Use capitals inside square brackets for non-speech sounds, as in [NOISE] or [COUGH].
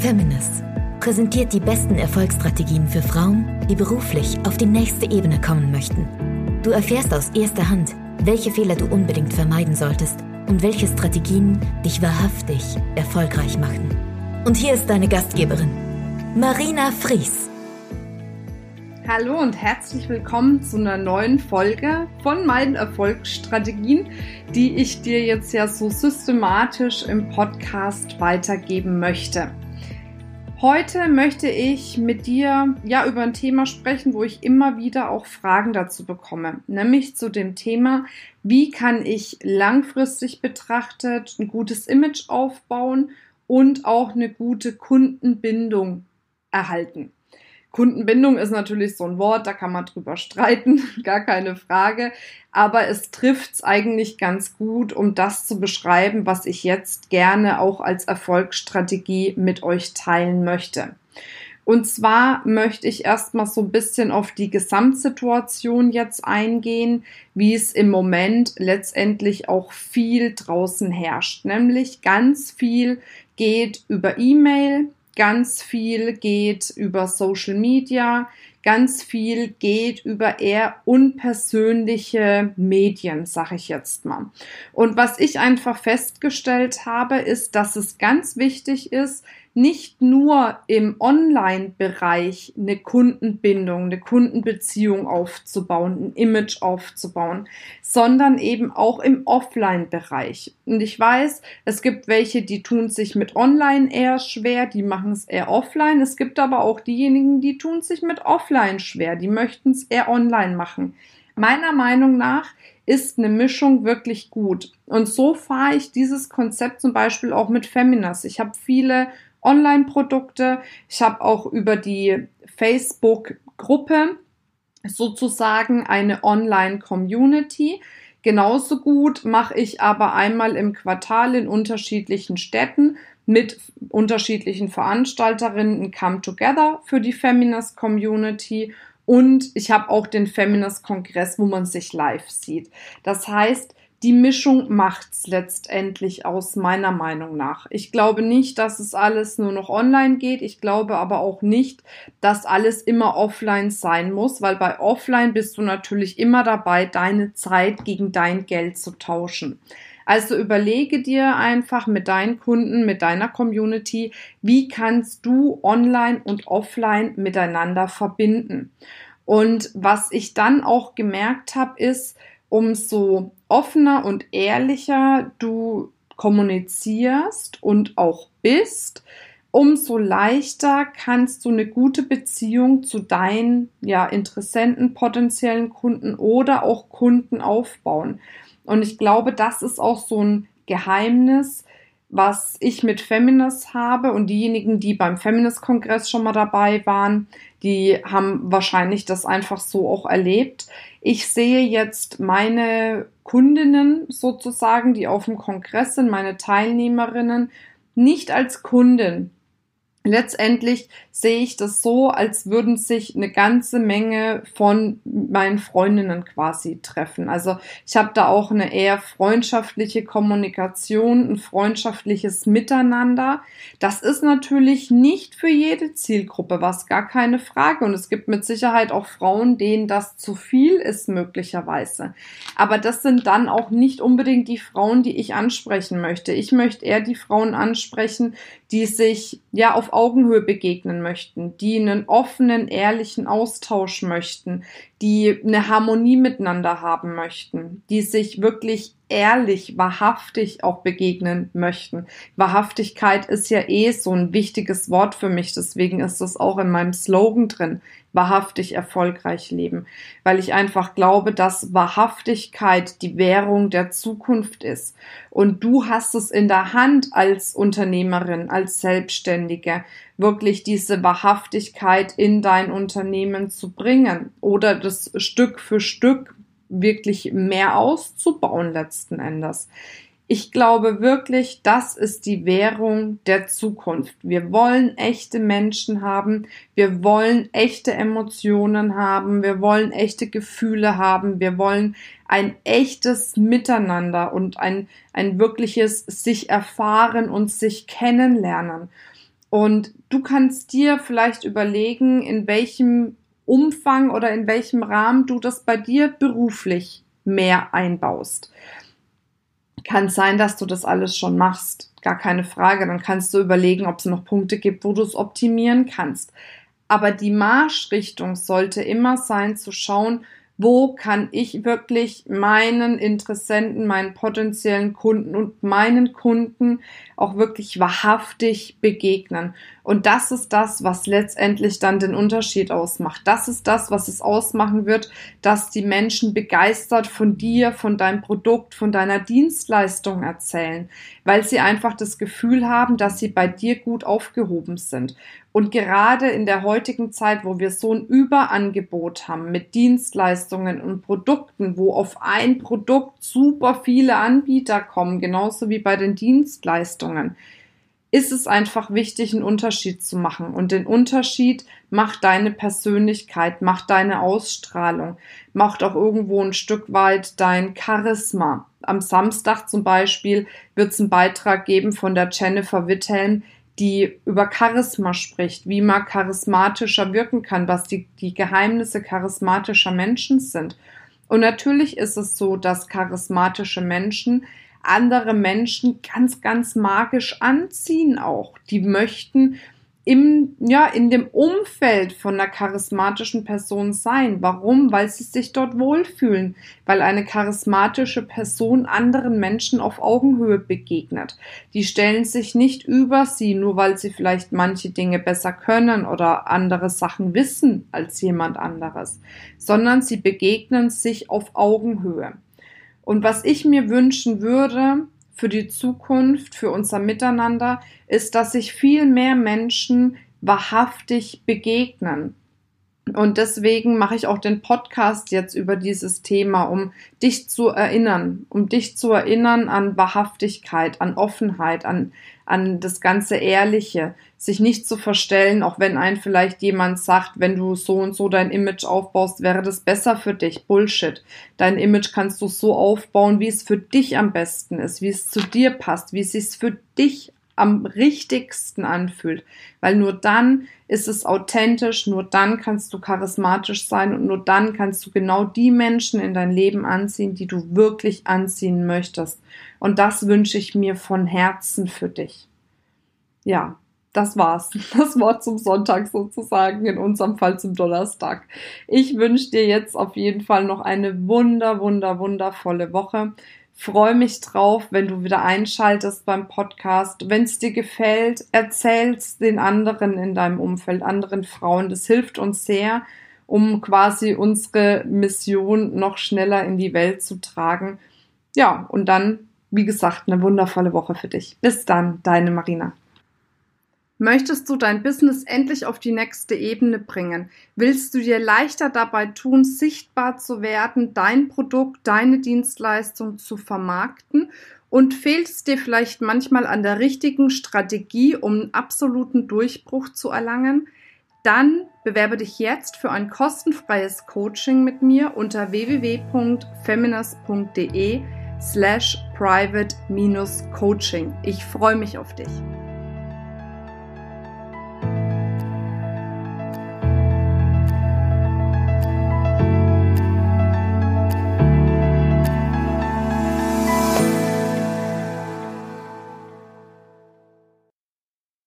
Feminist präsentiert die besten Erfolgsstrategien für Frauen, die beruflich auf die nächste Ebene kommen möchten. Du erfährst aus erster Hand, welche Fehler du unbedingt vermeiden solltest und welche Strategien dich wahrhaftig erfolgreich machen. Und hier ist deine Gastgeberin, Marina Fries. Hallo und herzlich willkommen zu einer neuen Folge von meinen Erfolgsstrategien, die ich dir jetzt ja so systematisch im Podcast weitergeben möchte. Heute möchte ich mit dir ja über ein Thema sprechen, wo ich immer wieder auch Fragen dazu bekomme, nämlich zu dem Thema, wie kann ich langfristig betrachtet ein gutes Image aufbauen und auch eine gute Kundenbindung erhalten. Kundenbindung ist natürlich so ein Wort, da kann man drüber streiten, [LAUGHS] gar keine Frage. Aber es trifft es eigentlich ganz gut, um das zu beschreiben, was ich jetzt gerne auch als Erfolgsstrategie mit euch teilen möchte. Und zwar möchte ich erstmal so ein bisschen auf die Gesamtsituation jetzt eingehen, wie es im Moment letztendlich auch viel draußen herrscht. Nämlich ganz viel geht über E-Mail, Ganz viel geht über Social Media, ganz viel geht über eher unpersönliche Medien, sag ich jetzt mal. Und was ich einfach festgestellt habe, ist, dass es ganz wichtig ist, nicht nur im Online-Bereich eine Kundenbindung, eine Kundenbeziehung aufzubauen, ein Image aufzubauen, sondern eben auch im Offline-Bereich. Und ich weiß, es gibt welche, die tun sich mit Online eher schwer, die machen es eher offline. Es gibt aber auch diejenigen, die tun sich mit Offline schwer, die möchten es eher online machen. Meiner Meinung nach ist eine Mischung wirklich gut. Und so fahre ich dieses Konzept zum Beispiel auch mit Feminas. Ich habe viele Online-Produkte. Ich habe auch über die Facebook-Gruppe sozusagen eine Online-Community. Genauso gut mache ich aber einmal im Quartal in unterschiedlichen Städten mit unterschiedlichen Veranstalterinnen ein Come Together für die Feminist Community und ich habe auch den Feminist Kongress, wo man sich live sieht. Das heißt, die Mischung macht's letztendlich aus meiner Meinung nach. Ich glaube nicht, dass es alles nur noch online geht. Ich glaube aber auch nicht, dass alles immer offline sein muss, weil bei offline bist du natürlich immer dabei, deine Zeit gegen dein Geld zu tauschen. Also überlege dir einfach mit deinen Kunden, mit deiner Community, wie kannst du online und offline miteinander verbinden. Und was ich dann auch gemerkt habe, ist, umso offener und ehrlicher du kommunizierst und auch bist, umso leichter kannst du eine gute Beziehung zu deinen ja, Interessenten, potenziellen Kunden oder auch Kunden aufbauen. Und ich glaube, das ist auch so ein Geheimnis, was ich mit Feminist habe und diejenigen, die beim Feminist-Kongress schon mal dabei waren, die haben wahrscheinlich das einfach so auch erlebt. Ich sehe jetzt meine Kundinnen sozusagen, die auf dem Kongress sind, meine Teilnehmerinnen, nicht als Kundin, letztendlich sehe ich das so, als würden sich eine ganze Menge von meinen Freundinnen quasi treffen. Also ich habe da auch eine eher freundschaftliche Kommunikation, ein freundschaftliches Miteinander. Das ist natürlich nicht für jede Zielgruppe, was gar keine Frage. Und es gibt mit Sicherheit auch Frauen, denen das zu viel ist möglicherweise. Aber das sind dann auch nicht unbedingt die Frauen, die ich ansprechen möchte. Ich möchte eher die Frauen ansprechen, die sich ja auf Augenhöhe begegnen möchten, die einen offenen, ehrlichen Austausch möchten, die eine Harmonie miteinander haben möchten, die sich wirklich ehrlich, wahrhaftig auch begegnen möchten. Wahrhaftigkeit ist ja eh so ein wichtiges Wort für mich, deswegen ist es auch in meinem Slogan drin, wahrhaftig erfolgreich leben, weil ich einfach glaube, dass Wahrhaftigkeit die Währung der Zukunft ist. Und du hast es in der Hand als Unternehmerin, als Selbstständige, wirklich diese Wahrhaftigkeit in dein Unternehmen zu bringen oder das Stück für Stück wirklich mehr auszubauen letzten Endes. Ich glaube wirklich, das ist die Währung der Zukunft. Wir wollen echte Menschen haben, wir wollen echte Emotionen haben, wir wollen echte Gefühle haben, wir wollen ein echtes Miteinander und ein, ein wirkliches sich erfahren und sich kennenlernen. Und du kannst dir vielleicht überlegen, in welchem Umfang oder in welchem Rahmen du das bei dir beruflich mehr einbaust. Kann sein, dass du das alles schon machst, gar keine Frage. Dann kannst du überlegen, ob es noch Punkte gibt, wo du es optimieren kannst. Aber die Marschrichtung sollte immer sein, zu schauen, wo kann ich wirklich meinen Interessenten, meinen potenziellen Kunden und meinen Kunden auch wirklich wahrhaftig begegnen. Und das ist das, was letztendlich dann den Unterschied ausmacht. Das ist das, was es ausmachen wird, dass die Menschen begeistert von dir, von deinem Produkt, von deiner Dienstleistung erzählen, weil sie einfach das Gefühl haben, dass sie bei dir gut aufgehoben sind. Und gerade in der heutigen Zeit, wo wir so ein Überangebot haben mit Dienstleistungen und Produkten, wo auf ein Produkt super viele Anbieter kommen, genauso wie bei den Dienstleistungen, ist es einfach wichtig, einen Unterschied zu machen. Und den Unterschied macht deine Persönlichkeit, macht deine Ausstrahlung, macht auch irgendwo ein Stück weit dein Charisma. Am Samstag zum Beispiel wird es einen Beitrag geben von der Jennifer Witthelm, die über Charisma spricht, wie man charismatischer wirken kann, was die, die Geheimnisse charismatischer Menschen sind. Und natürlich ist es so, dass charismatische Menschen andere Menschen ganz, ganz magisch anziehen auch. Die möchten im, ja, in dem Umfeld von einer charismatischen Person sein. Warum? Weil sie sich dort wohlfühlen, weil eine charismatische Person anderen Menschen auf Augenhöhe begegnet. Die stellen sich nicht über sie, nur weil sie vielleicht manche Dinge besser können oder andere Sachen wissen als jemand anderes, sondern sie begegnen sich auf Augenhöhe. Und was ich mir wünschen würde, für die Zukunft, für unser Miteinander, ist, dass sich viel mehr Menschen wahrhaftig begegnen. Und deswegen mache ich auch den Podcast jetzt über dieses Thema, um dich zu erinnern, um dich zu erinnern an Wahrhaftigkeit, an Offenheit, an, an das ganze Ehrliche, sich nicht zu verstellen, auch wenn ein vielleicht jemand sagt, wenn du so und so dein Image aufbaust, wäre das besser für dich. Bullshit. Dein Image kannst du so aufbauen, wie es für dich am besten ist, wie es zu dir passt, wie es sich für dich am richtigsten anfühlt. Weil nur dann ist es authentisch, nur dann kannst du charismatisch sein und nur dann kannst du genau die Menschen in dein Leben anziehen, die du wirklich anziehen möchtest. Und das wünsche ich mir von Herzen für dich. Ja, das war's. [LAUGHS] Das Wort zum Sonntag sozusagen, in unserem Fall zum Donnerstag. Ich wünsche dir jetzt auf jeden Fall noch eine wunder, wunder, wundervolle Woche freue mich drauf, wenn du wieder einschaltest beim Podcast. Wenn es dir gefällt, erzähl's den anderen in deinem Umfeld, anderen Frauen. Das hilft uns sehr, um quasi unsere Mission noch schneller in die Welt zu tragen. Ja, und dann, wie gesagt, eine wundervolle Woche für dich. Bis dann, deine Marina. Möchtest du dein Business endlich auf die nächste Ebene bringen? Willst du dir leichter dabei tun, sichtbar zu werden, dein Produkt, deine Dienstleistung zu vermarkten? Und fehlt es dir vielleicht manchmal an der richtigen Strategie, um einen absoluten Durchbruch zu erlangen? Dann bewerbe dich jetzt für ein kostenfreies Coaching mit mir unter www.feminist.de slash private-coaching. Ich freue mich auf dich.